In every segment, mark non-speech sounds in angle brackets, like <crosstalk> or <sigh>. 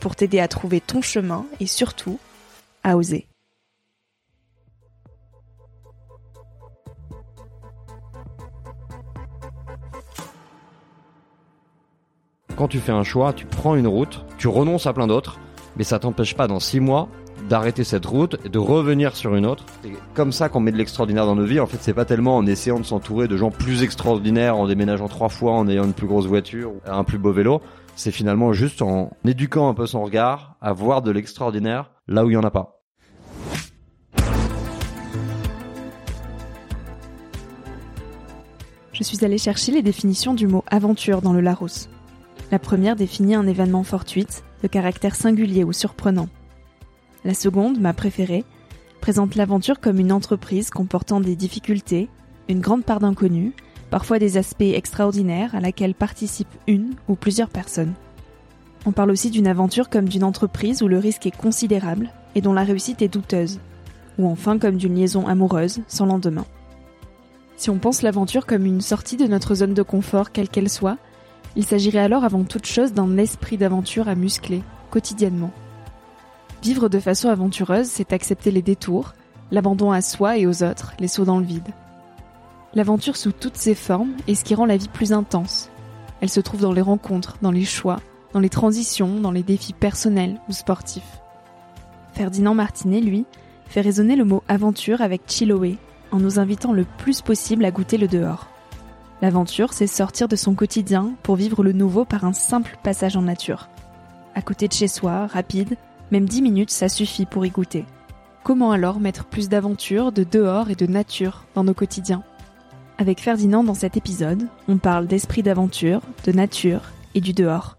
pour t'aider à trouver ton chemin et surtout à oser. Quand tu fais un choix, tu prends une route, tu renonces à plein d'autres, mais ça t'empêche pas dans six mois d'arrêter cette route et de revenir sur une autre. C'est comme ça qu'on met de l'extraordinaire dans nos vies. En fait, c'est pas tellement en essayant de s'entourer de gens plus extraordinaires, en déménageant trois fois, en ayant une plus grosse voiture, un plus beau vélo c'est finalement juste en éduquant un peu son regard à voir de l'extraordinaire là où il n'y en a pas. Je suis allée chercher les définitions du mot aventure dans le Larousse. La première définit un événement fortuite, de caractère singulier ou surprenant. La seconde, ma préférée, présente l'aventure comme une entreprise comportant des difficultés, une grande part d'inconnu, parfois des aspects extraordinaires à laquelle participent une ou plusieurs personnes. On parle aussi d'une aventure comme d'une entreprise où le risque est considérable et dont la réussite est douteuse, ou enfin comme d'une liaison amoureuse sans lendemain. Si on pense l'aventure comme une sortie de notre zone de confort, quelle qu'elle soit, il s'agirait alors avant toute chose d'un esprit d'aventure à muscler, quotidiennement. Vivre de façon aventureuse, c'est accepter les détours, l'abandon à soi et aux autres, les sauts dans le vide. L'aventure sous toutes ses formes est ce qui rend la vie plus intense. Elle se trouve dans les rencontres, dans les choix, dans les transitions, dans les défis personnels ou sportifs. Ferdinand Martinet, lui, fait résonner le mot aventure avec Chiloé, en nous invitant le plus possible à goûter le dehors. L'aventure, c'est sortir de son quotidien pour vivre le nouveau par un simple passage en nature. À côté de chez soi, rapide, même dix minutes, ça suffit pour y goûter. Comment alors mettre plus d'aventure, de dehors et de nature dans nos quotidiens? Avec Ferdinand dans cet épisode, on parle d'esprit d'aventure, de nature et du dehors.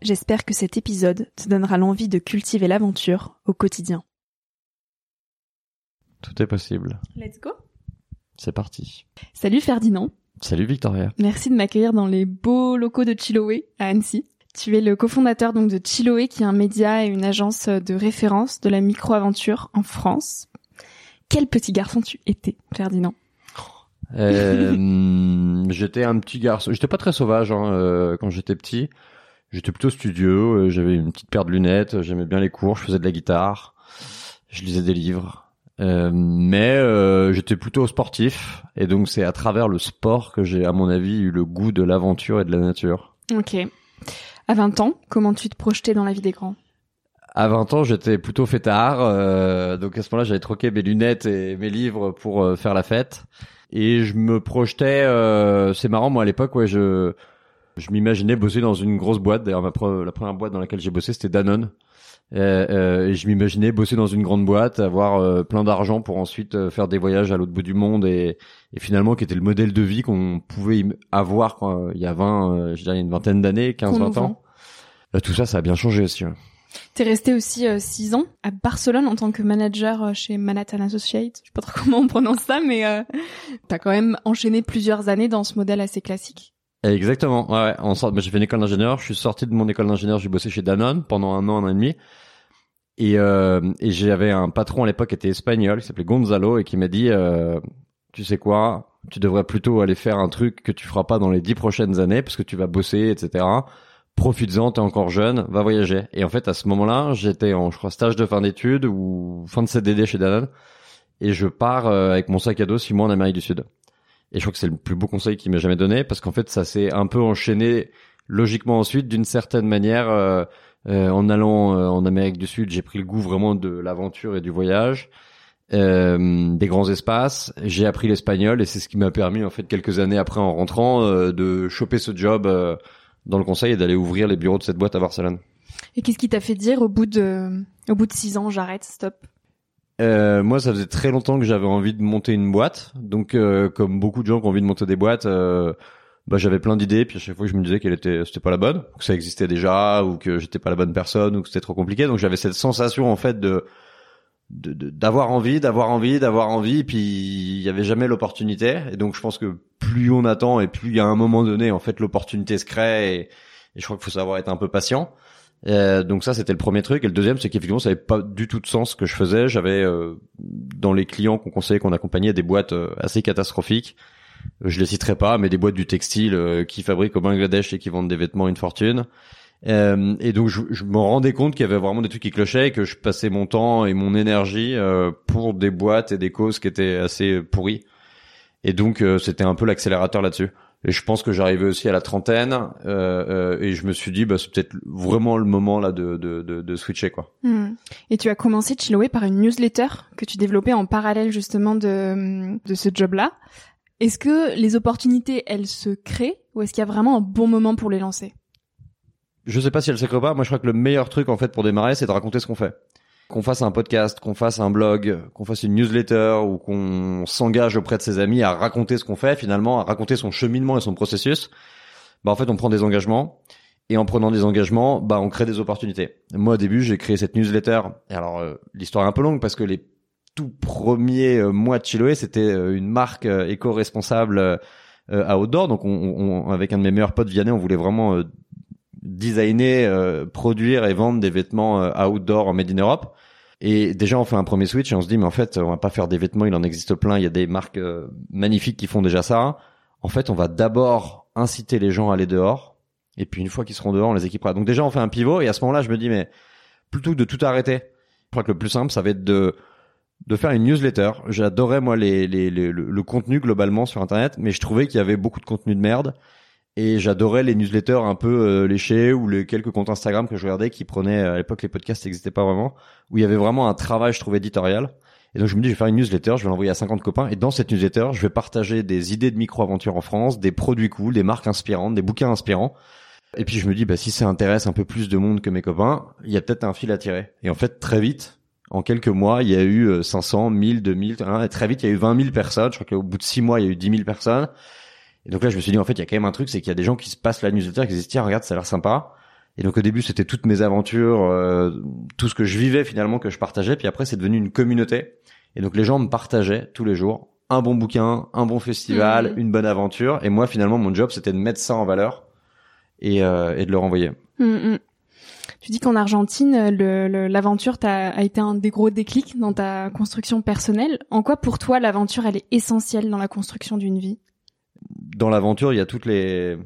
J'espère que cet épisode te donnera l'envie de cultiver l'aventure au quotidien. Tout est possible. Let's go. C'est parti. Salut Ferdinand. Salut Victoria. Merci de m'accueillir dans les beaux locaux de Chiloé à Annecy. Tu es le cofondateur donc de Chiloé qui est un média et une agence de référence de la micro-aventure en France. Quel petit garçon tu étais, Ferdinand euh, <laughs> j'étais un petit garçon. J'étais pas très sauvage hein, euh, quand j'étais petit. J'étais plutôt studieux. Euh, j'avais une petite paire de lunettes. J'aimais bien les cours. Je faisais de la guitare. Je lisais des livres. Mais j'étais plutôt sportif. Et donc c'est à travers le sport que j'ai, à mon avis, eu le goût de l'aventure et de la nature. Ok. À 20 ans, comment tu te projetais dans la vie des grands? À 20 ans, j'étais plutôt fêtard. Euh, donc à ce moment-là, j'avais troqué mes lunettes et mes livres pour faire la fête et je me projetais euh, c'est marrant moi à l'époque ouais je Je m'imaginais bosser dans une grosse boîte. D'ailleurs, la première boîte dans laquelle j'ai bossé, c'était Danone. Euh, euh, et je m'imaginais bosser dans une grande boîte, avoir euh, plein d'argent pour ensuite euh, faire des voyages à l'autre bout du monde et, et finalement qui était le modèle de vie qu'on pouvait avoir quand, il y a 20, euh, je dirais une vingtaine d'années, 15, Qu'on nous 20 ans. Euh, tout ça, ça a bien changé aussi. ouais. T'es resté aussi euh, six ans à Barcelone en tant que manager chez Manhattan Associates. Je sais pas trop <laughs> comment on prononce ça, mais euh, t'as quand même enchaîné plusieurs années dans ce modèle assez classique. Exactement. Ouais, sorte, moi, j'ai fait une école d'ingénieur. Je suis sorti de mon école d'ingénieur. J'ai bossé chez Danone pendant un an, un an et demi. Et, euh, et j'avais un patron à l'époque qui était espagnol, qui s'appelait Gonzalo, et qui m'a dit, euh, tu sais quoi, tu devrais plutôt aller faire un truc que tu feras pas dans les dix prochaines années, parce que tu vas bosser, etc. Profites-en, t'es encore jeune, va voyager. Et en fait, à ce moment-là, j'étais en, je crois, stage de fin d'études ou fin de CDD chez Danone, et je pars euh, avec mon sac à dos six mois en Amérique du Sud. Et je crois que c'est le plus beau conseil qu'il m'ait jamais donné parce qu'en fait, ça s'est un peu enchaîné logiquement ensuite d'une certaine manière. euh, euh, en allant euh, en Amérique du Sud, j'ai pris le goût vraiment de l'aventure et du voyage, euh, des grands espaces. J'ai appris l'espagnol et c'est ce qui m'a permis en fait quelques années après en rentrant euh, de choper ce job euh, dans le conseil et d'aller ouvrir les bureaux de cette boîte à Barcelone. Et qu'est-ce qui t'a fait dire au bout de au bout de six ans, j'arrête, stop? Euh, moi, ça faisait très longtemps que j'avais envie de monter une boîte. Donc, euh, comme beaucoup de gens qui ont envie de monter des boîtes, euh, bah, j'avais plein d'idées. Puis à chaque fois, je me disais qu'elle était, c'était pas la bonne, que ça existait déjà, ou que j'étais pas la bonne personne, ou que c'était trop compliqué. Donc, j'avais cette sensation en fait de d'avoir envie, d'avoir envie, d'avoir envie. Puis il y avait jamais l'opportunité. Et donc, je pense que plus on attend et plus il y a un moment donné, en fait, l'opportunité se crée. Et, et je crois qu'il faut savoir être un peu patient. Euh, donc ça c'était le premier truc. Et le deuxième c'est qu'effectivement ça avait pas du tout de sens ce que je faisais. J'avais euh, dans les clients qu'on conseillait qu'on accompagnait des boîtes euh, assez catastrophiques. Euh, je les citerai pas mais des boîtes du textile qui fabriquent au Bangladesh et qui vendent des vêtements une fortune. Et donc je, je me rendais compte qu'il y avait vraiment des trucs qui clochaient et que je passais mon temps et mon énergie pour des boîtes et des causes qui étaient assez pourries. Et donc c'était un peu l'accélérateur là-dessus et je pense que j'arrivais aussi à la trentaine euh, euh, et je me suis dit bah c'est peut-être vraiment le moment là de de, de, de switcher quoi. Hmm. Et tu as commencé Chiloé par une newsletter que tu développais en parallèle justement de, de ce job-là. Est-ce que les opportunités, elles se créent ou est-ce qu'il y a vraiment un bon moment pour les lancer? Je sais pas si elle se crée pas. Moi je crois que le meilleur truc en fait pour démarrer c'est de raconter ce qu'on fait. Qu'on fasse un podcast, qu'on fasse un blog, qu'on fasse une newsletter ou qu'on s'engage auprès de ses amis à raconter ce qu'on fait finalement, à raconter son cheminement et son processus. Bah en fait on prend des engagements et en prenant des engagements, bah on crée des opportunités. Moi au début j'ai créé cette newsletter. Et alors euh, l'histoire est un peu longue parce que les tout premiers euh, mois de Chiloé c'était euh, une marque euh, éco-responsable à outdoor. Donc on, on- avec un de mes meilleurs potes Vianney on voulait vraiment designer, euh, produire et vendre des vêtements euh, outdoor en made in Europe. Et déjà, on fait un premier switch et on se dit, mais en fait, on va pas faire des vêtements, il en existe plein, il y a des marques euh, magnifiques qui font déjà ça. En fait, on va d'abord inciter les gens à aller dehors. Et puis, une fois qu'ils seront dehors, on les équipera. Donc déjà, on fait un pivot et à ce moment-là, je me dis, mais plutôt que de tout arrêter, je crois que le plus simple, ça va être de de faire une newsletter. J'adorais moi les, les, les- le, le contenu globalement sur Internet, mais je trouvais qu'il y avait beaucoup de contenu de merde. Et j'adorais les newsletters un peu euh, léchés ou les quelques comptes Instagram que je regardais qui prenaient à l'époque les podcasts n'existaient pas vraiment où il y avait vraiment un travail je trouvais éditorial. Et donc je me dis je vais faire une newsletter, je vais l'envoyer à 50 copains et dans cette newsletter, je vais partager des idées de micro-aventure en France, des produits cool, des marques inspirantes, des bouquins inspirants. Et puis je me dis bah si ça intéresse un peu plus de monde que mes copains, il y a peut-être un fil à tirer. Et en fait très vite en quelques mois, il y a eu euh, 500, 1000, 2000, hein, et très vite, il y a eu 20 000 personnes. Je crois qu'au bout de six mois, il y a eu 10 000 personnes. Et donc là, je me suis dit, en fait, il y a quand même un truc, c'est qu'il y a des gens qui se passent la newsletter, qui se disent, tiens, regarde, ça a l'air sympa. Et donc au début, c'était toutes mes aventures, euh, tout ce que je vivais finalement que je partageais. Puis après, c'est devenu une communauté. Et donc les gens me partageaient tous les jours un bon bouquin, un bon festival, Mhm. une bonne aventure. Et moi, finalement, mon job, c'était de mettre ça en valeur et, euh, et de le renvoyer. Hmm, hmm. Tu dis qu'en Argentine, l'aventure a été un des gros déclics dans ta construction personnelle. En quoi pour toi l'aventure elle est essentielle dans la construction d'une vie? Dans l'aventure, il y a toutes les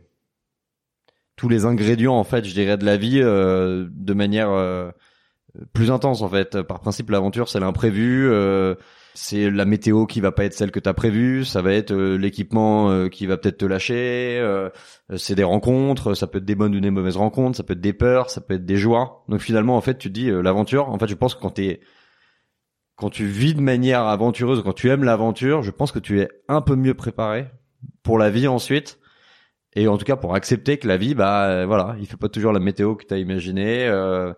tous les ingrédients en fait, je dirais de la vie euh, de manière euh, plus intense en fait. Par principe, l'aventure c'est l'imprévu, euh, c'est la météo qui va pas être celle que t'as prévue, ça va être euh, l'équipement euh, qui va peut-être te lâcher, euh, c'est des rencontres, ça peut être des bonnes ou des mauvaises rencontres, ça peut être des peurs, ça peut être des joies. Donc finalement en fait, tu te dis l'aventure, en fait, je pense que quand t'es quand tu vis de manière aventureuse, quand tu aimes l'aventure, je pense que tu es un peu mieux préparé pour la vie ensuite et en tout cas pour accepter que la vie, bah euh, voilà, il fait pas toujours la météo que t'as imaginé. Euh,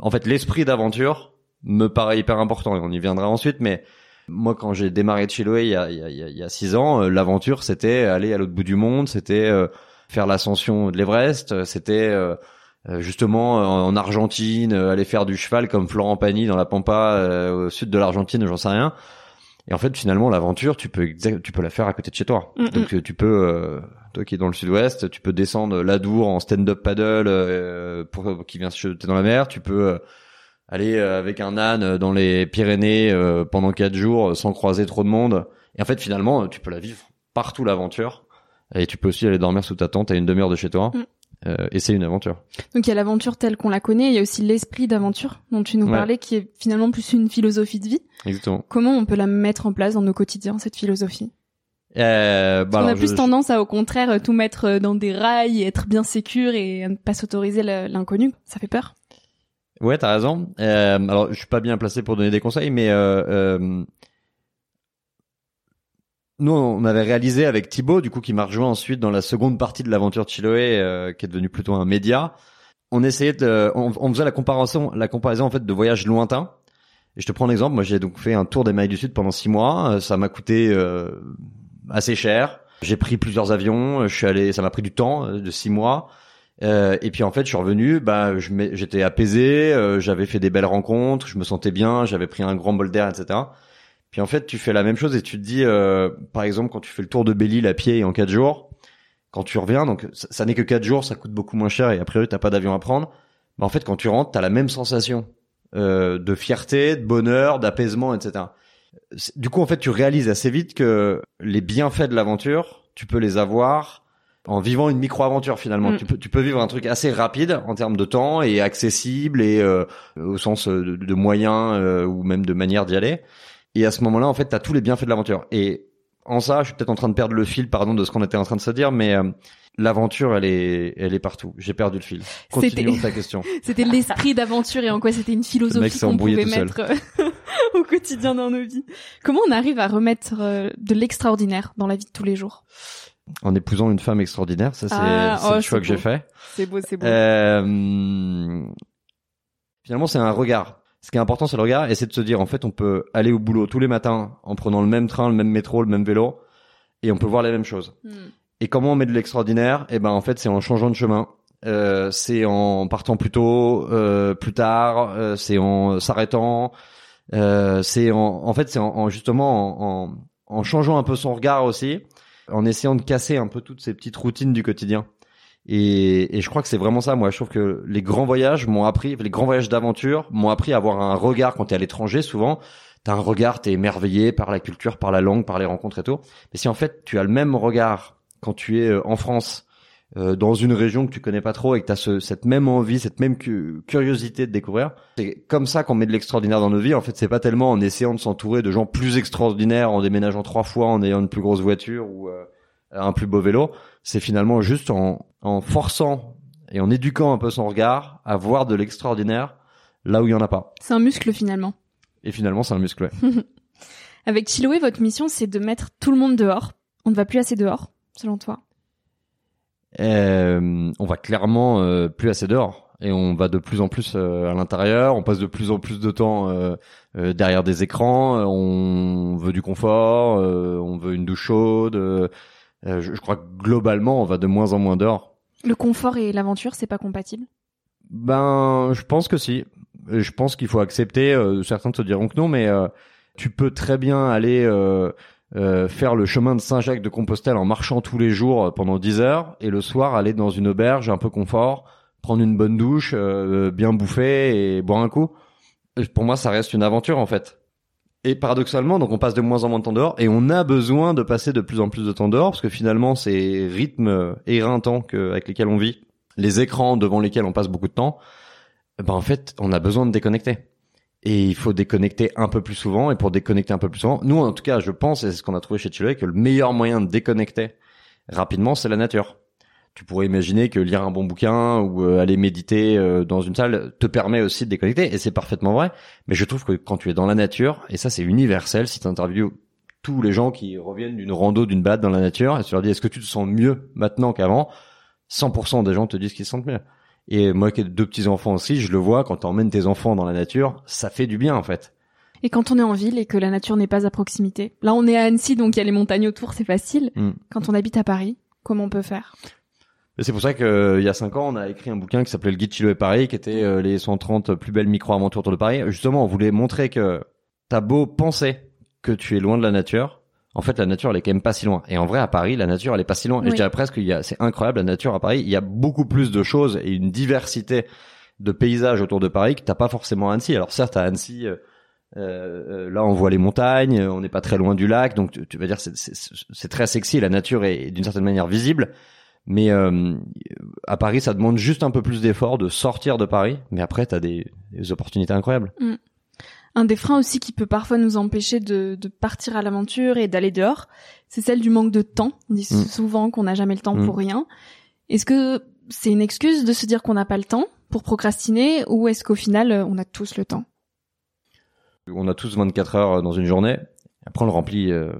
en fait, l'esprit d'aventure me paraît hyper important et on y viendra ensuite, mais moi, quand j'ai démarré de Chiloé il y a, il y a, il y a six ans, l'aventure, c'était aller à l'autre bout du monde, c'était faire l'ascension de l'Everest, c'était justement en Argentine, aller faire du cheval comme Florent Pagny dans la Pampa au sud de l'Argentine, j'en sais rien. Et en fait, finalement, l'aventure, tu peux tu peux la faire à côté de chez toi. Mm, mm. Donc, euh, tu peux, euh, toi qui es dans le sud-ouest, tu peux descendre l'Adour en stand-up paddle euh, pour qui vient se jeter dans la mer. Tu peux euh, aller avec un âne dans les Pyrénées pendant quatre jours sans croiser trop de monde. Et en fait, finalement, tu peux la vivre partout l'aventure. Et tu peux aussi aller dormir sous ta tente à une demi-heure de chez toi. Mm. Euh, et c'est une aventure. Donc il y a l'aventure telle qu'on la connaît, il y a aussi l'esprit d'aventure dont tu nous Ouais. parlais, qui est finalement plus une philosophie de vie. Exactement. Comment on peut la mettre en place dans nos quotidiens, cette philosophie? Euh, bah On a plus je- tendance à, au contraire, euh, tout mettre euh, dans des rails, et être bien sécure et à ne pas s'autoriser l'inconnu. Ça fait peur. Ouais, t'as raison. Euh, alors, je suis pas bien placé pour donner des conseils, mais euh, euh, nous, on avait réalisé avec Thibaut, du coup, qui m'a rejoint ensuite dans la seconde partie de l'aventure de Chiloé, euh, qui est devenu plutôt un média. On essayait de, on, on faisait la comparaison, la comparaison en fait de voyages lointains. Et je te prends un exemple. Moi, j'ai donc fait un tour d'Amérique du Sud pendant six mois. Euh, Ça m'a coûté euh, assez cher. J'ai pris plusieurs avions. Je suis allé, ça m'a pris du temps euh, de six mois. Euh, et puis en fait, je suis revenu. Bah, j'étais apaisé. euh, j'avais fait des belles rencontres. Je me sentais bien. J'avais pris un grand bol d'air, etc. Puis en fait, tu fais la même chose et tu te dis, euh, par exemple, quand tu fais le tour de Belle-Île à pied et en quatre jours, quand tu reviens, donc ça, ça n'est que quatre jours, ça coûte beaucoup moins cher et a priori t'as pas d'avion à prendre. Mais en fait, quand tu rentres, t'as la même sensation euh, de fierté, de bonheur, d'apaisement, etc. Du coup, en fait, tu réalises assez vite que les bienfaits de l'aventure, tu peux les avoir en vivant une micro-aventure finalement. Mm. Tu peux, tu peux vivre un truc assez rapide en termes de temps et accessible et euh, au sens euh, de, de moyens euh, ou même de manière d'y aller. Et à ce moment-là, en fait, t'as tous les bienfaits de l'aventure. Et en ça, je suis peut-être en train de perdre le fil, pardon, de ce qu'on était en train de se dire, mais euh, l'aventure, elle est, elle est partout. J'ai perdu le fil. Continuons ta question. <laughs> C'était l'esprit d'aventure et en quoi c'était une philosophie qu'on pouvait mettre euh, <laughs> au quotidien dans nos vies. Comment on arrive à remettre euh, de l'extraordinaire dans la vie de tous les jours? En épousant une femme extraordinaire, ça c'est Ah, oh, le c'est choix que j'ai fait. C'est beau, c'est beau. Euh, finalement, c'est un regard. Ce qui est important, c'est le regard, et c'est de se dire, en fait, on peut aller au boulot tous les matins en prenant le même train, le même métro, le même vélo, et on peut voir les mêmes choses. Hmm. Et comment on met de l'extraordinaire? Eh ben, en fait, c'est en changeant de chemin. Euh, c'est en partant plus tôt, euh, plus tard. euh, c'est en s'arrêtant. Euh, c'est en, en fait, c'est en, en justement en, en, en changeant un peu son regard aussi, en essayant de casser un peu toutes ces petites routines du quotidien. Et, et je crois que c'est vraiment ça. Moi, je trouve que les grands voyages m'ont appris, les grands voyages d'aventure m'ont appris à avoir un regard quand t'es à l'étranger. Souvent, t'as un regard, t'es émerveillé par la culture, par la langue, par les rencontres et tout. Mais si en fait tu as le même regard quand tu es euh, en France, euh, dans une région que tu connais pas trop et que tu as ce, cette même envie, cette même cu- curiosité de découvrir, c'est comme ça qu'on met de l'extraordinaire dans nos vies. En fait, c'est pas tellement en essayant de s'entourer de gens plus extraordinaires, en déménageant trois fois, en ayant une plus grosse voiture ou euh, un plus beau vélo. C'est finalement juste en, en forçant et en éduquant un peu son regard à voir de l'extraordinaire là où il y en a pas. C'est un muscle finalement. Et finalement, c'est un muscle. ouais. <laughs> Avec Chiloé, votre mission, c'est de mettre tout le monde dehors. On ne va plus assez dehors, selon toi? Euh, on va clairement euh, plus assez dehors et on va de plus en plus euh, à l'intérieur. On passe de plus en plus de temps euh, derrière des écrans. On veut du confort, euh, on veut une douche chaude. Euh, je, je crois que globalement, on va de moins en moins dehors. Le confort et l'aventure, c'est pas compatible? Ben, je pense que si. Je pense qu'il faut accepter. euh, certains te diront que non, mais euh, tu peux très bien aller euh, euh, faire le chemin de Saint-Jacques de Compostelle en marchant tous les jours pendant 10 heures et le soir aller dans une auberge un peu confort, prendre une bonne douche, euh, bien bouffer et boire un coup. Pour moi, ça reste une aventure en fait. Et paradoxalement, donc on passe de moins en moins de temps dehors et on a besoin de passer de plus en plus de temps dehors parce que finalement, ces rythmes éreintants que, avec lesquels on vit, les écrans devant lesquels on passe beaucoup de temps, ben en fait, on a besoin de déconnecter. Et il faut déconnecter un peu plus souvent. Et pour déconnecter un peu plus souvent, nous, en tout cas, je pense, et c'est ce qu'on a trouvé chez Chiloé, que le meilleur moyen de déconnecter rapidement, c'est la nature. Tu pourrais imaginer que lire un bon bouquin ou euh, aller méditer euh, dans une salle te permet aussi de déconnecter, et c'est parfaitement vrai. Mais je trouve que quand tu es dans la nature, et ça c'est universel, si tu interviews tous les gens qui reviennent d'une rando, d'une balade dans la nature, et tu leur dis est-ce que tu te sens mieux maintenant qu'avant? 100% des gens te disent qu'ils se sentent mieux. Et moi qui ai deux petits enfants aussi, je le vois quand tu emmènes tes enfants dans la nature, ça fait du bien en fait. Et quand on est en ville et que la nature n'est pas à proximité, là on est à Annecy donc il y a les montagnes autour, c'est facile. Mm. Quand on habite à Paris, comment on peut faire? C'est pour ça qu'il y a cinq ans, on a écrit un bouquin qui s'appelait Le Guide Chiloé Paris, qui était euh, les 130 plus belles micro-aventures autour de Paris. Justement, on voulait montrer que t'as beau penser que tu es loin de la nature, en fait, la nature, elle est quand même pas si loin. Et en vrai, à Paris, la nature, elle est pas si loin. Et je dirais presque, il y a, c'est incroyable, la nature à Paris. Il y a beaucoup plus de choses et une diversité de paysages autour de Paris que t'as pas forcément à Annecy. Alors certes, à Annecy, euh, euh, là, on voit les montagnes, euh, on n'est pas très loin du lac, donc tu, tu vas dire, c'est, c'est, c'est très sexy. La nature est d'une certaine manière visible. Mais euh, à Paris, ça demande juste un peu plus d'effort de sortir de Paris. Mais après, t'as des, des opportunités incroyables. Un des freins aussi qui peut parfois nous empêcher de, de partir à l'aventure et d'aller dehors, c'est celle du manque de temps. On dit Mm. souvent qu'on n'a jamais le temps Mm. pour rien. Est-ce que c'est une excuse de se dire qu'on n'a pas le temps pour procrastiner ou est-ce qu'au final euh, on a tous le temps? On a tous 24 heures dans une journée. Après, on le remplit, euh,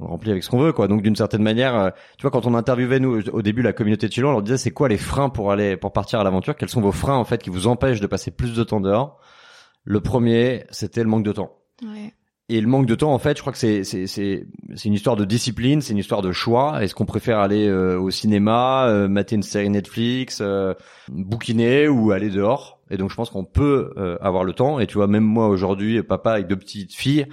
on le remplit avec ce qu'on veut, quoi. Donc, d'une certaine manière, euh, tu vois, quand on interviewait nous au début la communauté de Chilo, on leur disait c'est quoi les freins pour aller, pour partir à l'aventure? Quels sont vos freins en fait qui vous empêchent de passer plus de temps dehors? Le premier, c'était le manque de temps. ouais. Et le manque de temps, en fait, je crois que c'est c'est c'est c'est une histoire de discipline, c'est une histoire de choix. Est-ce qu'on préfère aller euh, au cinéma, euh, mater une série Netflix, euh, bouquiner ou aller dehors? Et donc, je pense qu'on peut euh, avoir le temps. Et tu vois, même moi aujourd'hui, papa avec deux petites filles,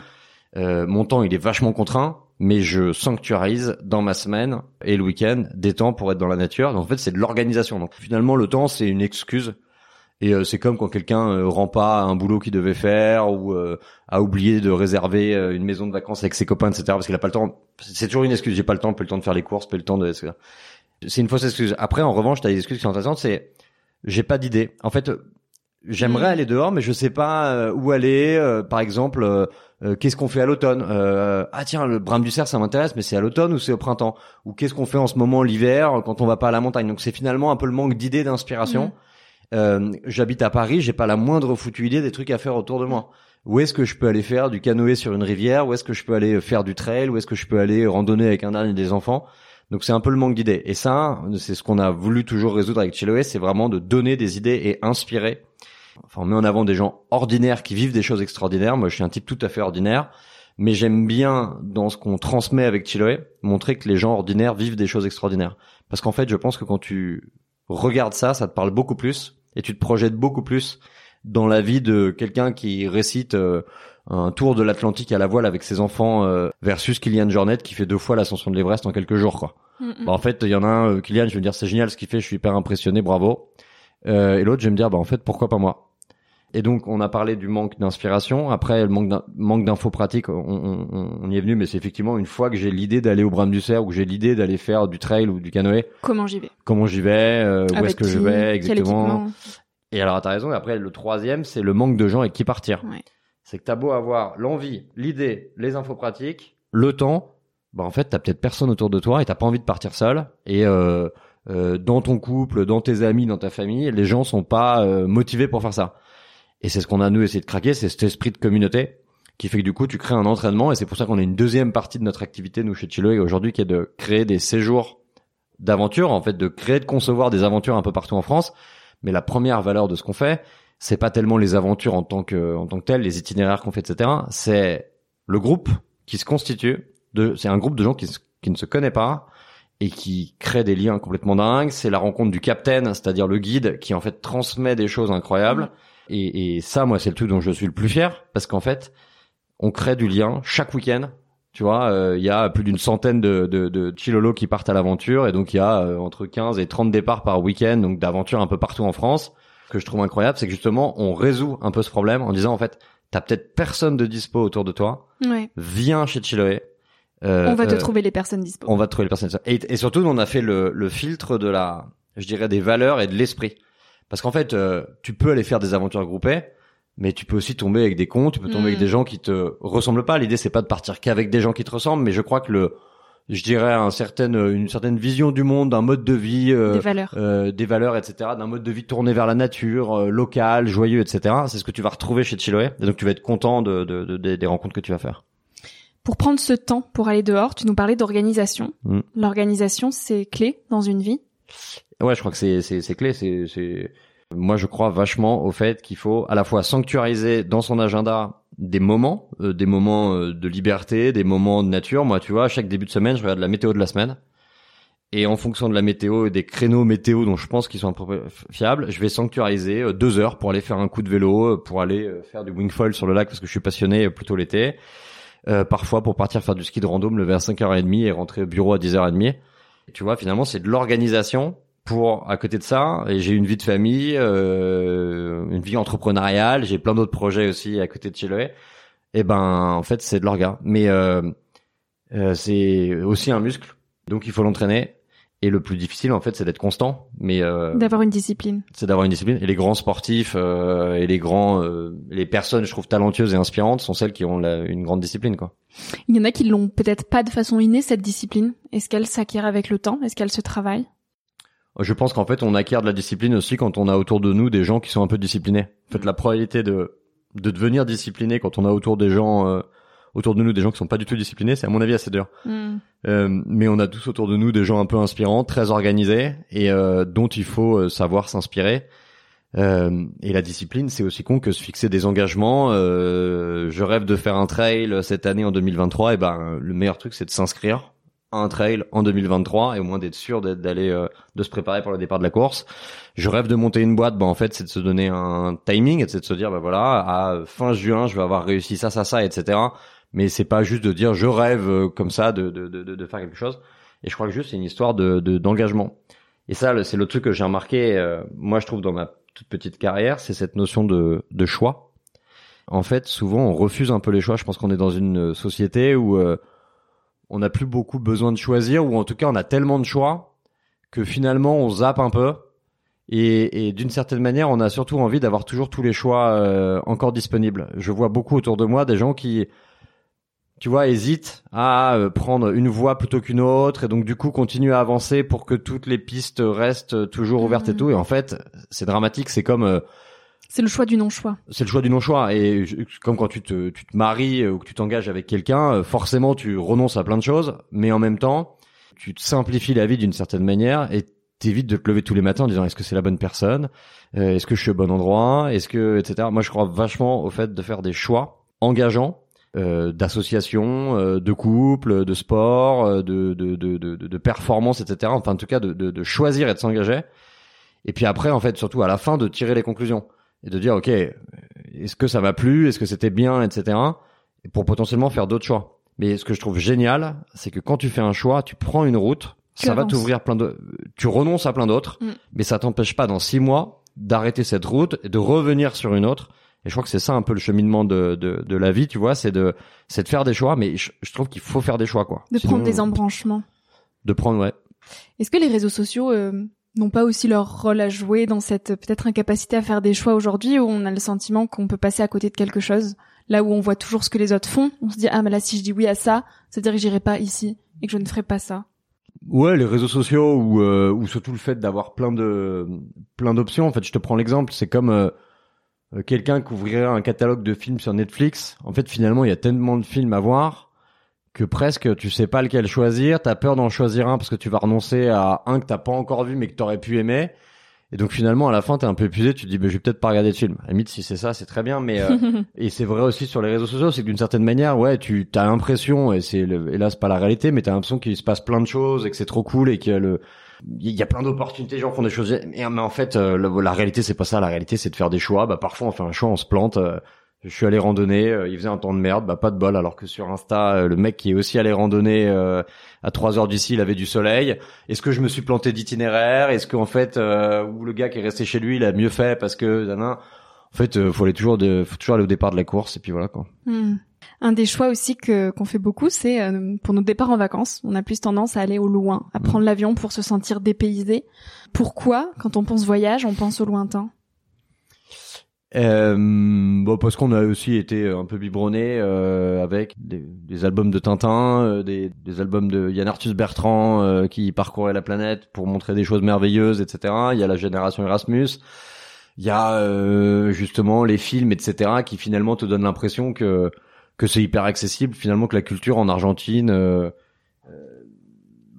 euh, mon temps il est vachement contraint, mais je sanctuarise dans ma semaine et le week-end des temps pour être dans la nature. Donc, en fait, c'est de l'organisation. Donc finalement, le temps c'est une excuse. Et euh, c'est comme quand quelqu'un euh, rend pas un boulot qu'il devait faire ou euh, a oublié de réserver euh, une maison de vacances avec ses copains, etc. Parce qu'il a pas le temps. C'est toujours une excuse. J'ai pas le temps, pas le temps de faire les courses, pas le temps de. etc. C'est une fausse excuse. Après, en revanche, t'as des excuses qui sont intéressantes. C'est j'ai pas d'idée. En fait, euh, j'aimerais Mm. aller dehors, mais je sais pas euh, où aller. Euh, par exemple, euh, qu'est-ce qu'on fait à l'automne? Euh, Ah tiens, le brame du cerf, ça m'intéresse, mais c'est à l'automne ou c'est au printemps? Ou qu'est-ce qu'on fait en ce moment l'hiver quand on va pas à la montagne? Donc c'est finalement un peu le manque d'idées, d'inspiration. Mm. Euh, J'habite à Paris, j'ai pas la moindre foutue idée des trucs à faire autour de moi. Où est-ce que je peux aller faire du canoë sur une rivière? Où est-ce que je peux aller faire du trail? Où est-ce que je peux aller randonner avec un âne et des enfants? Donc c'est un peu le manque d'idées. Et ça, c'est ce qu'on a voulu toujours résoudre avec Chiloé, c'est vraiment de donner des idées et inspirer. Enfin, on met en avant des gens ordinaires qui vivent des choses extraordinaires. Moi, je suis un type tout à fait ordinaire. Mais j'aime bien, dans ce qu'on transmet avec Chiloé, montrer que les gens ordinaires vivent des choses extraordinaires. Parce qu'en fait, je pense que quand tu regardes ça, ça te parle beaucoup plus et tu te projettes beaucoup plus dans la vie de quelqu'un qui récite euh, un tour de l'Atlantique à la voile avec ses enfants euh, versus Kylian Jornet qui fait deux fois l'ascension de l'Everest en quelques jours quoi. Mm, mm. Bah, en fait, il y en a un euh, Kylian, je me dire c'est génial ce qu'il fait, je suis hyper impressionné, bravo. Euh, et l'autre, je vais me dire bah en fait pourquoi pas moi? Et donc on a parlé du manque d'inspiration. Après le manque d'in- manque d'infos pratiques, on, on- on- on y est venu, mais c'est effectivement une fois que j'ai l'idée d'aller au Brame du Cerf ou que j'ai l'idée d'aller faire du trail ou du canoë, Comment j'y vais? Comment j'y vais, euh, où est-ce que je vais exactement? Et alors t'as raison. Et après le troisième, c'est le manque de gens avec qui partir. Ouais. C'est que t'as beau avoir l'envie, l'idée, les infos pratiques, le temps, bah en fait t'as peut-être personne autour de toi et t'as pas envie de partir seul. Et euh, euh, dans ton couple, dans tes amis, dans ta famille, les gens sont pas euh, motivés pour faire ça. Et c'est ce qu'on a nous essayé de craquer, c'est cet esprit de communauté qui fait que du coup tu crées un entraînement et c'est pour ça qu'on a une deuxième partie de notre activité nous chez Chiloé aujourd'hui qui est de créer des séjours d'aventure en fait de créer de concevoir des aventures un peu partout en France mais la première valeur de ce qu'on fait c'est pas tellement les aventures en tant que en tant que telles les itinéraires qu'on fait etc c'est le groupe qui se constitue de c'est un groupe de gens qui, qui ne se connaît pas et qui crée des liens complètement dingues c'est la rencontre du capitaine c'est-à-dire le guide qui en fait transmet des choses incroyables et, et ça moi c'est le truc dont je suis le plus fier parce qu'en fait on crée du lien chaque week-end tu vois, euh, il y a plus d'une centaine de, de, de Chilolos qui partent à l'aventure et donc il y a euh, entre 15 et 30 départs par week-end, donc d'aventures un peu partout en France. Ce que je trouve incroyable, c'est que justement, on résout un peu ce problème en disant en fait, t'as peut-être personne de dispo autour de toi, Ouais. viens chez Chiloé. Euh, On va te euh, trouver les personnes dispo. on va te trouver les personnes. Et, et surtout, on a fait le, le filtre de la, je dirais, des valeurs et de l'esprit. Parce qu'en fait, euh, tu peux aller faire des aventures groupées, mais tu peux aussi tomber avec des cons, tu peux tomber Mm. avec des gens qui te ressemblent pas. L'idée, c'est pas de partir qu'avec des gens qui te ressemblent, mais je crois que le, je dirais, un certain, une certaine vision du monde, d'un mode de vie, euh, Des valeurs. euh, des valeurs, etc., d'un mode de vie tourné vers la nature, euh, local, joyeux, etc. C'est ce que tu vas retrouver chez Chiloé. Et donc, tu vas être content de, de- de- des rencontres que tu vas faire. Pour prendre ce temps pour aller dehors, tu nous parlais d'organisation. Mm. L'organisation, c'est clé dans une vie? Ouais, je crois que c'est c'est c'est clé. C'est c'est moi je crois vachement au fait qu'il faut à la fois sanctuariser dans son agenda des moments, euh, des moments euh, de liberté, des moments de nature. Moi, tu vois, chaque début de semaine, je regarde la météo de la semaine. Et en fonction de la météo et des créneaux météo dont je pense qu'ils sont fiables, je vais sanctuariser euh, deux heures pour aller faire un coup de vélo, pour aller faire du wingfoil sur le lac parce que je suis passionné plutôt l'été. Euh, parfois pour partir faire du ski de rando, me lever à 5h30 et rentrer au bureau à 10h30. tu vois, finalement, c'est de l'organisation pour à côté de ça. Et j'ai une vie de famille, euh, une vie entrepreneuriale, j'ai plein d'autres projets aussi à côté de Chiloé. Et ben, en fait, c'est de l'orga. Mais euh, euh c'est aussi un muscle, donc il faut l'entraîner. Et le plus difficile, en fait, c'est d'être constant, mais euh, d'avoir une discipline. C'est d'avoir une discipline. Et les grands sportifs euh, et les grands, euh, les personnes, je trouve talentueuses et inspirantes, sont celles qui ont une grande discipline, quoi. Il y en a qui l'ont peut-être pas de façon innée cette discipline. Est-ce qu'elle s'acquiert avec le temps? Est-ce qu'elle se travaille? Je pense qu'en fait, on acquiert de la discipline aussi quand on a autour de nous des gens qui sont un peu disciplinés. En fait, la probabilité de de devenir discipliné quand on a autour des gens euh, autour de nous des gens qui sont pas du tout disciplinés, c'est à mon avis assez dur. Mm. Euh, mais on a tous autour de nous des gens un peu inspirants, très organisés et euh, dont il faut euh, savoir s'inspirer. Euh, et la discipline, c'est aussi con que se fixer des engagements. Euh, je rêve de faire un trail cette année en 2023. Et ben, le meilleur truc, c'est de s'inscrire à un trail en 2023 et au moins d'être sûr d'aller, de se préparer pour le départ de la course. Je rêve de monter une boîte. Ben en fait, c'est de se donner un timing et c'est de se dire, ben voilà, à fin juin, je vais avoir réussi ça, ça, ça, etc mais c'est pas juste de dire je rêve euh, comme ça de, de, de, de faire quelque chose. Et je crois que juste c'est une histoire de d'engagement. et ça, c'est le truc que j'ai remarqué, euh, moi je trouve dans ma toute petite carrière, c'est cette notion de, de choix. En fait, souvent on refuse un peu les choix. Je pense qu'on est dans une société où euh, on n'a plus beaucoup besoin de choisir, ou en tout cas on a tellement de choix que finalement on zappe un peu. Et, et d'une certaine manière, on a surtout envie d'avoir toujours tous les choix encore disponibles. Je vois beaucoup autour de moi des gens qui tu vois, hésite à euh, prendre une voie plutôt qu'une autre et donc du coup continue à avancer pour que toutes les pistes restent toujours ouvertes et tout. Et en fait, c'est dramatique. C'est comme euh, c'est le choix du non-choix. C'est le choix du non-choix. Et comme quand tu te, tu te maries ou que tu t'engages avec quelqu'un, euh, forcément tu renonces à plein de choses, mais en même temps, tu te simplifies la vie d'une certaine manière et t'évites de te lever tous les matins en disant est-ce que c'est la bonne personne, est-ce que je suis au bon endroit, est-ce que etc. Moi, je crois vachement au fait de faire des choix engageants euh, d'associations, euh, de couples, de sport, euh, de, de, de, de, de performance, etc. Enfin, en tout cas, de, de, de choisir et de s'engager. Et puis après, en fait, surtout à la fin, de tirer les conclusions et de dire, ok, est-ce que ça m'a plu, est-ce que c'était bien, etc. Et pour potentiellement faire d'autres choix. Mais ce que je trouve génial, c'est que quand tu fais un choix, tu prends une route, ça va t'ouvrir plein de, tu renonces à plein d'autres, mm. mais ça t'empêche pas dans six mois d'arrêter cette route et de revenir sur une autre et je crois que c'est ça un peu le cheminement de, de, de la vie, tu vois, c'est de, c'est de faire des choix, mais je, trouve qu'il faut faire des choix, quoi. De prendre des embranchements. De prendre, ouais. Est-ce que les réseaux sociaux euh, n'ont pas aussi leur rôle à jouer dans cette peut-être incapacité à faire des choix aujourd'hui où on a le sentiment qu'on peut passer à côté de quelque chose? Là où on voit toujours ce que les autres font, on se dit ah mais là si je dis oui à ça, ça veut dire que j'irai pas ici et que je ne ferai pas ça. Ouais, les réseaux sociaux ou euh, ou surtout le fait d'avoir plein de plein d'options. En fait, je te prends l'exemple, c'est comme euh, euh, quelqu'un qui ouvrirait un catalogue de films sur Netflix, en fait finalement il y a tellement de films à voir que presque tu sais pas lequel choisir, t'as peur d'en choisir un parce que tu vas renoncer à un que t'as pas encore vu mais que t'aurais pu aimer. Et donc finalement à la fin t'es un peu épuisé, tu te dis bah, je vais peut-être pas regarder de film. À limite si c'est ça c'est très bien, mais euh, <laughs> et c'est vrai aussi sur les réseaux sociaux, c'est que d'une certaine manière ouais tu as l'impression et c'est hélas pas la réalité, mais t'as l'impression qu'il se passe plein de choses et que c'est trop cool et qu'il y a le il y a plein d'opportunités, gens font des choses. Mais, en fait, euh, la, réalité, c'est pas ça. La réalité, c'est de faire des choix. Bah, parfois, on fait un choix, on se plante. Euh, je suis allé randonner, euh, il faisait un temps de merde, bah pas de bol. Alors que sur Insta, le mec qui est aussi allé randonner à 3 heures d'ici, il avait du soleil. Est-ce que je me suis planté d'itinéraire? Est-ce qu'en fait, ou le gars qui est resté chez lui, il a mieux fait parce que, en fait, faut aller toujours, de, faut toujours aller au départ de la course et puis voilà quoi. Hmm. Un des choix aussi que qu'on fait beaucoup, c'est euh, pour nos départs en vacances. On a plus tendance à aller au loin, à mm. prendre l'avion pour se sentir dépaysé. Pourquoi, quand on pense voyage, on pense au lointain? Euh, bon, parce qu'on a aussi été un peu biberonné euh, avec des, albums de Tintin, euh, des, des, albums de Yann Arthus Bertrand qui parcourait la planète pour montrer des choses merveilleuses, etc. Il y a la génération Erasmus. Il y a justement les films, etc. qui finalement te donnent l'impression que que c'est hyper accessible finalement que la culture en Argentine euh,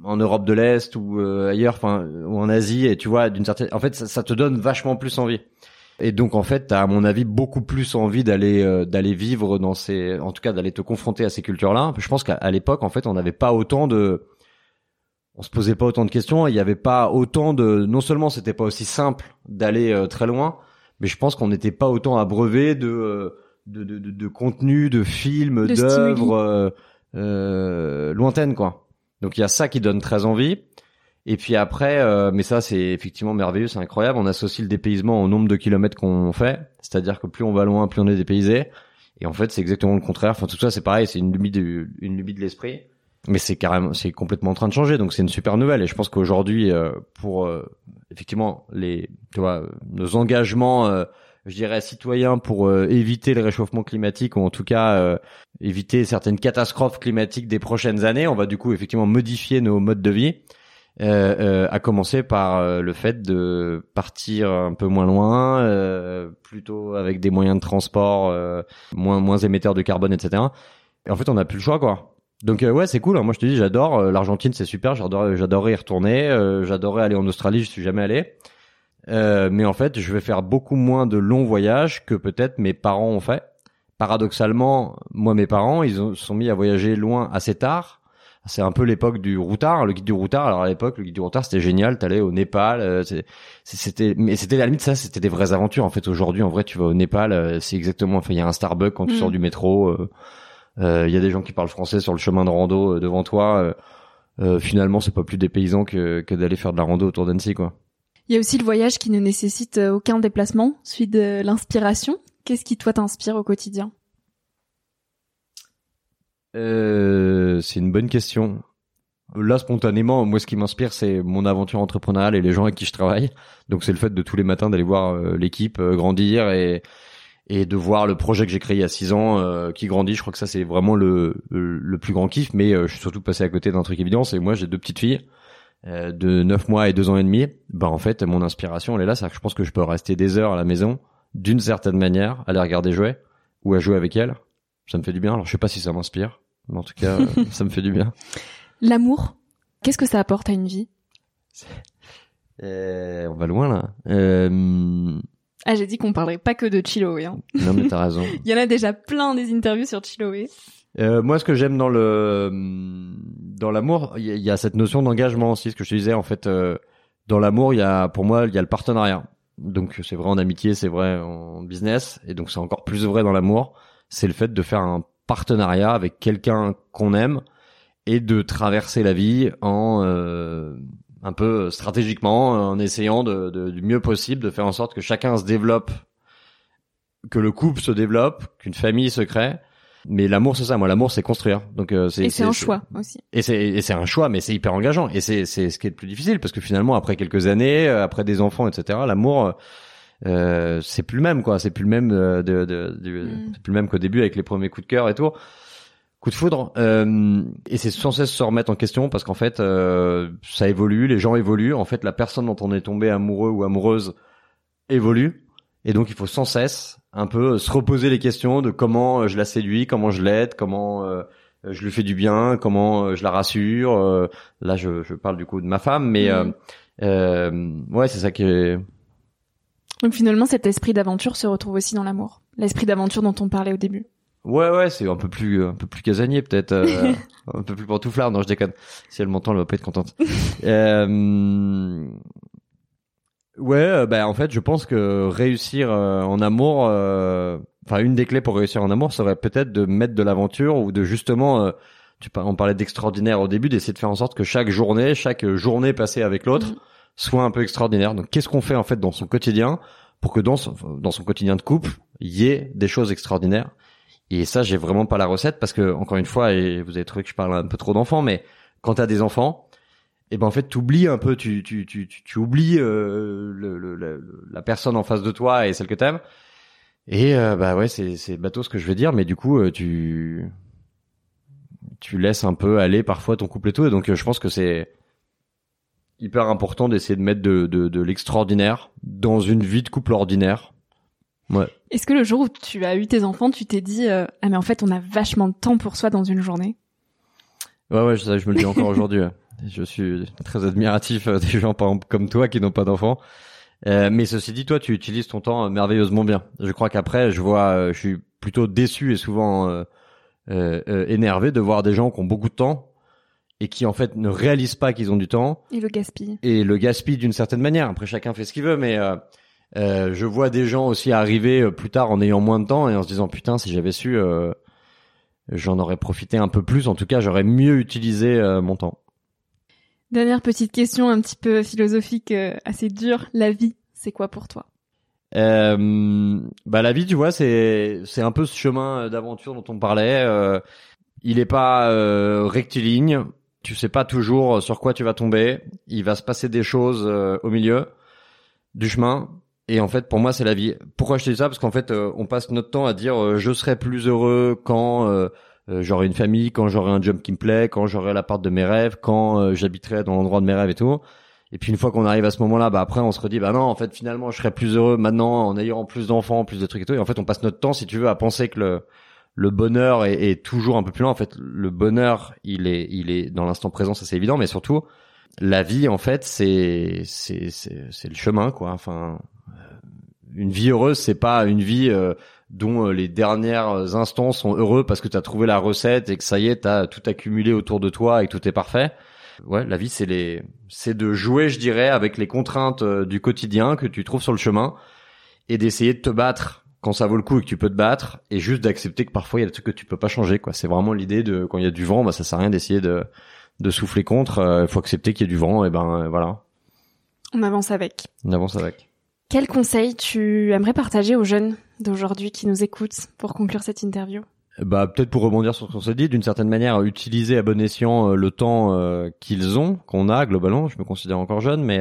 en Europe de l'Est ou ailleurs enfin ou en Asie et tu vois d'une certaine en fait ça, ça, te donne vachement plus envie. Et donc en fait t'as à mon avis beaucoup plus envie d'aller d'aller vivre dans ces en tout cas d'aller te confronter à ces cultures là je pense qu'à l'époque en fait on n'avait pas autant de on se posait pas autant de questions, il n'y avait pas autant de non seulement c'était pas aussi simple d'aller euh, très loin, mais je pense qu'on n'était pas autant abreuvé de euh, de, de, de, de contenu, de films, d'œuvres euh, euh, lointaines quoi. Donc il y a ça qui donne très envie. Et puis après, mais ça c'est effectivement merveilleux, c'est incroyable. On associe le dépaysement au nombre de kilomètres qu'on fait, c'est-à-dire que plus on va loin, plus on est dépaysé. Et en fait, c'est exactement le contraire. Enfin, tout ça, c'est pareil, c'est une lubie de, une lubie de l'esprit mais c'est carrément c'est complètement en train de changer donc c'est une super nouvelle et je pense qu'aujourd'hui euh, pour euh, effectivement les tu vois nos engagements euh, je dirais citoyens pour éviter le réchauffement climatique ou en tout cas éviter certaines catastrophes climatiques des prochaines années on va du coup effectivement modifier nos modes de vie à commencer par le fait de partir un peu moins loin plutôt avec des moyens de transport moins moins émetteurs de carbone etc et en fait on n'a plus le choix quoi donc euh, ouais, c'est cool. Hein. Moi, je te dis, j'adore euh, l'Argentine, c'est super. J'adore, j'adorerais y retourner. Euh, j'adorerais aller en Australie, je suis jamais allé. Mais en fait, je vais faire beaucoup moins de longs voyages que peut-être mes parents ont fait. Paradoxalement, moi, mes parents, ils ont, sont mis à voyager loin assez tard. C'est un peu l'époque du routard, le guide du routard. Alors à l'époque, le guide du routard, c'était génial. T'allais au Népal, c'était, mais c'était la limite ça, c'était des vraies aventures. En fait, aujourd'hui, en vrai, tu vas au Népal, c'est exactement. Enfin, il y a un Starbucks quand tu mm. sors du métro. Il euh, y a des gens qui parlent français sur le chemin de rando euh, devant toi. Euh, finalement, c'est pas plus des paysans que, que d'aller faire de la rando autour d'Annecy, quoi. Il y a aussi le voyage qui ne nécessite aucun déplacement, celui de l'inspiration. Qu'est-ce qui toi t'inspire au quotidien? Euh, C'est une bonne question. Là, spontanément, moi, ce qui m'inspire, c'est mon aventure entrepreneuriale et les gens avec qui je travaille. Donc, c'est le fait de tous les matins d'aller voir l'équipe grandir et, et de voir le projet que j'ai créé il y a six ans euh, qui grandit. Je crois que ça c'est vraiment le, le plus grand kiff. Mais euh, je suis surtout passé à côté d'un truc évident. C'est moi j'ai deux petites filles euh, de 9 mois et 2 ans et demi. Bah en fait mon inspiration elle est là. C'est que je pense que je peux rester des heures à la maison d'une certaine manière à les regarder jouer ou à jouer avec elles. Ça me fait du bien. Alors je sais pas si ça m'inspire, mais en tout cas <laughs> ça me fait du bien. L'amour, qu'est-ce que ça apporte à une vie? On va loin là. Euh, ah, j'ai dit qu'on parlerait pas que de Chiloé. Hein. Non, mais t'as raison. <laughs> Il y en a déjà plein des interviews sur Chiloé. Euh, moi, ce que j'aime dans le dans l'amour, il y, a cette notion d'engagement aussi. Ce que je te disais, en fait, euh, dans l'amour, il y a, pour moi, il y a le partenariat. Donc, c'est vrai en amitié, c'est vrai en business, et donc c'est encore plus vrai dans l'amour. C'est le fait de faire un partenariat avec quelqu'un qu'on aime et de traverser la vie en euh, un peu stratégiquement en essayant de, du mieux possible de faire en sorte que chacun se développe, que le couple se développe, qu'une famille se crée. Mais l'amour, c'est ça. Moi, l'amour, c'est construire. Donc, euh, c'est. Et c'est un choix aussi. Et c'est c'est un choix, mais c'est hyper engageant. Et c'est c'est ce qui est le plus difficile parce que finalement, après quelques années, euh, après des enfants, etc., l'amour, euh, c'est plus le même, quoi. C'est plus le même euh, de, de, de mm. c'est plus le même qu'au début avec les premiers coups de cœur et tout coup de foudre euh, et c'est sans cesse se remettre en question parce qu'en fait euh, ça évolue les gens évoluent en fait la personne dont on est tombé amoureux ou amoureuse évolue et donc il faut sans cesse un peu se reposer les questions de comment je la séduis comment je l'aide comment euh, je lui fais du bien comment je la rassure là je, je, parle du coup de ma femme mais mmh. ouais c'est ça qui est donc finalement cet esprit d'aventure se retrouve aussi dans l'amour l'esprit d'aventure dont on parlait au début Ouais, ouais, c'est un peu plus, un peu plus casanier peut-être, euh, <laughs> un peu plus pantouflard. Non, je déconne. Si elle m'entend, elle va pas être contente. <laughs> euh... Ouais, bah en fait, je pense que réussir euh, en amour, enfin une des clés pour réussir en amour serait peut-être de mettre de l'aventure ou de justement, tu on parlait d'extraordinaire au début, d'essayer de faire en sorte que chaque journée, chaque journée passée avec l'autre mm. soit un peu extraordinaire. Donc, qu'est-ce qu'on fait en fait dans son quotidien pour que dans son, dans son quotidien de couple, il y ait des choses extraordinaires? Et ça, j'ai vraiment pas la recette parce que encore une fois, et vous avez trouvé que je parle un peu trop d'enfants, mais quand t'as des enfants, et ben en fait, t'oublies un peu, tu tu tu tu, oublies euh, le, le, la personne en face de toi et celle que t'aimes. Et euh, bah ouais, c'est c'est bateau ce que je veux dire, mais du coup, euh, tu tu laisses un peu aller parfois ton couple et tout. Et donc, je pense que c'est hyper important d'essayer de mettre de, de, de l'extraordinaire dans une vie de couple ordinaire Ouais. Est-ce que le jour où tu as eu tes enfants, tu t'es dit ah mais en fait on a vachement de temps pour soi dans une journée? Ouais ouais, je, je me le dis encore <laughs> aujourd'hui. Je suis très admiratif <laughs> des gens par exemple, comme toi qui n'ont pas d'enfants. Euh, mais ceci dit, toi, tu utilises ton temps merveilleusement bien. Je crois qu'après, je vois, je suis plutôt déçu et souvent euh, euh, énervé de voir des gens qui ont beaucoup de temps et qui en fait ne réalisent pas qu'ils ont du temps. Et le gaspillent. Et le gaspillent d'une certaine manière. Après, chacun fait ce qu'il veut, mais euh, euh, je vois des gens aussi arriver euh, plus tard en ayant moins de temps et en se disant putain, si j'avais su, euh, j'en aurais profité un peu plus. En tout cas, j'aurais mieux utilisé mon temps. Dernière petite question un petit peu philosophique, assez dure. La vie, c'est quoi pour toi? Euh, bah la vie, tu vois, c'est c'est un peu ce chemin d'aventure dont on parlait. Euh, il est pas euh, rectiligne tu sais pas toujours sur quoi tu vas tomber. Il va se passer des choses euh, au milieu du chemin. Et en fait, pour moi, c'est la vie. Pourquoi je te dis ça? Parce qu'en fait, euh, on passe notre temps à dire euh, je serai plus heureux quand j'aurai une famille, quand j'aurai un job qui me plaît, quand j'aurai l'appart de mes rêves, quand j'habiterai dans l'endroit de mes rêves et tout. Et puis une fois qu'on arrive à ce moment-là, bah après on se redit bah non, en fait finalement je serai plus heureux maintenant en ayant plus d'enfants, plus de trucs et tout. Et en fait on passe notre temps, si tu veux, à penser que le le bonheur est, toujours un peu plus loin. En fait, le bonheur, il est, il est dans l'instant présent, ça c'est évident, mais surtout, la vie, en fait, c'est, c'est, c'est, le chemin, quoi. Enfin, euh, une vie heureuse, c'est pas une vie euh, dont euh, les dernières instants sont heureux parce que tu as trouvé la recette et que ça y est, t'as tout accumulé autour de toi et que tout est parfait. Ouais, la vie, c'est les, c'est de jouer, je dirais, avec les contraintes du quotidien que tu trouves sur le chemin et d'essayer de te battre quand ça vaut le coup et que tu peux te battre et juste d'accepter que parfois il y a des trucs que tu peux pas changer quoi. C'est vraiment l'idée de quand il y a du vent bah ça sert à rien d'essayer de de souffler contre il euh, faut accepter qu'il y a du vent et ben euh, voilà. On avance avec. On avance avec quel conseil tu aimerais partager aux jeunes d'aujourd'hui qui nous écoutent pour conclure cette interview? Bah peut-être pour rebondir sur ce qu'on s'est dit d'une certaine manière utiliser à bon escient euh, le temps qu'ils ont qu'on a globalement je me considère encore jeune mais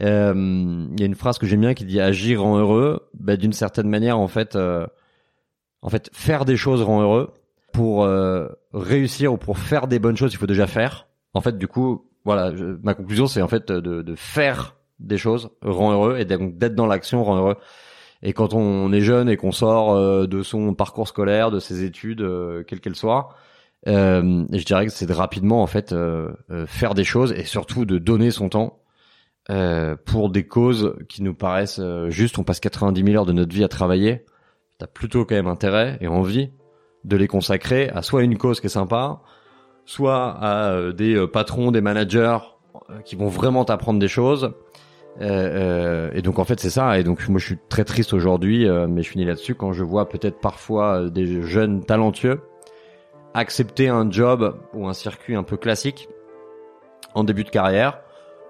Euh, <laughs> il y a une phrase que j'aime bien qui dit agir rend heureux. Bah, d'une certaine manière, en fait, euh, en fait, faire des choses rend heureux. Pour euh, réussir ou pour faire des bonnes choses, il faut déjà faire. En fait, du coup, voilà, ma conclusion, c'est en fait de, de, faire des choses rend heureux et donc d'être dans l'action rend heureux. Et quand on est jeune et qu'on sort de son parcours scolaire, de ses études, quelles qu'elles soient, euh, je dirais que c'est de rapidement en fait faire des choses et surtout de donner son temps euh, pour des causes qui nous paraissent euh, justes. On passe 90 000 heures de notre vie à travailler. T'as plutôt quand même intérêt et envie de les consacrer à soit une cause qui est sympa, soit à euh, des patrons, des managers qui vont vraiment t'apprendre des choses. Et donc en fait c'est ça. Et donc moi je suis très triste aujourd'hui, mais je finis là-dessus quand je vois peut-être parfois des jeunes talentueux accepter un job ou un circuit un peu classique en début de carrière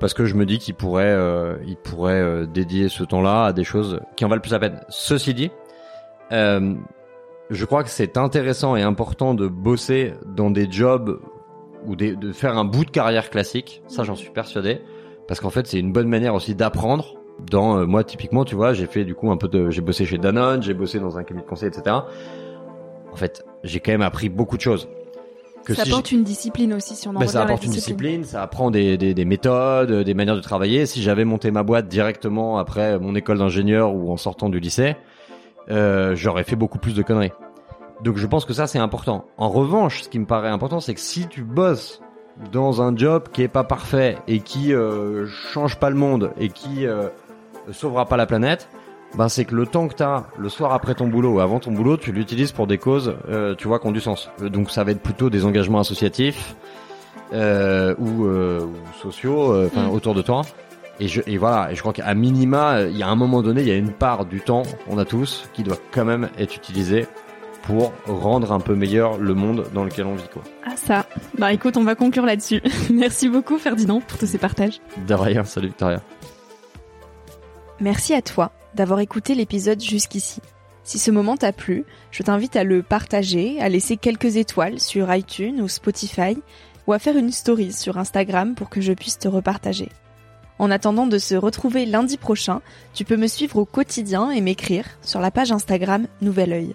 parce que je me dis qu'il pourrait, euh, il pourrait euh, dédier ce temps-là à des choses qui en valent plus la peine. Ceci dit, euh, je crois que c'est intéressant et important de bosser dans des jobs ou de faire un bout de carrière classique. Ça, j'en suis persuadé, parce qu'en fait, c'est une bonne manière aussi d'apprendre. Dans moi, typiquement, tu vois, j'ai fait du coup un peu de, j'ai bossé chez Danone, j'ai bossé dans un cabinet de conseil, etc. En fait, j'ai quand même appris beaucoup de choses ça apporte une discipline aussi si on en bah, ça apporte une discipline. ça apprend des, des, des, méthodes, des manières de travailler. Si j'avais monté ma boîte directement après mon école d'ingénieur ou en sortant du lycée, euh, j'aurais fait beaucoup plus de conneries. Donc je pense que ça c'est important. En revanche, ce qui me paraît important, c'est que si tu bosses dans un job qui est pas parfait et qui euh, change pas le monde et qui euh, sauvera pas la planète, ben c'est que le temps que tu as le soir après ton boulot ou avant ton boulot, tu l'utilises pour des causes, euh, tu vois, qui ont du sens. Euh, donc ça va être plutôt des engagements associatifs euh, ou, euh, ou, sociaux, euh, enfin mm. autour de toi. Et, je, et voilà, et je crois qu'à minima, il y a un moment donné, il y a une part du temps, on a tous, qui doit quand même être utilisé pour rendre un peu meilleur le monde dans lequel on vit. Quoi. Ah ça, bah écoute, on va conclure là-dessus. <laughs> Merci beaucoup Ferdinand pour tous ces partages. De rien, salut Victoria. Merci à toi d'avoir écouté l'épisode jusqu'ici. Si ce moment t'a plu, je t'invite à le partager, à laisser quelques étoiles sur iTunes ou Spotify, ou à faire une story sur Instagram pour que je puisse te repartager. En attendant de se retrouver lundi prochain, tu peux me suivre au quotidien et m'écrire sur la page Instagram Nouvel Oeil.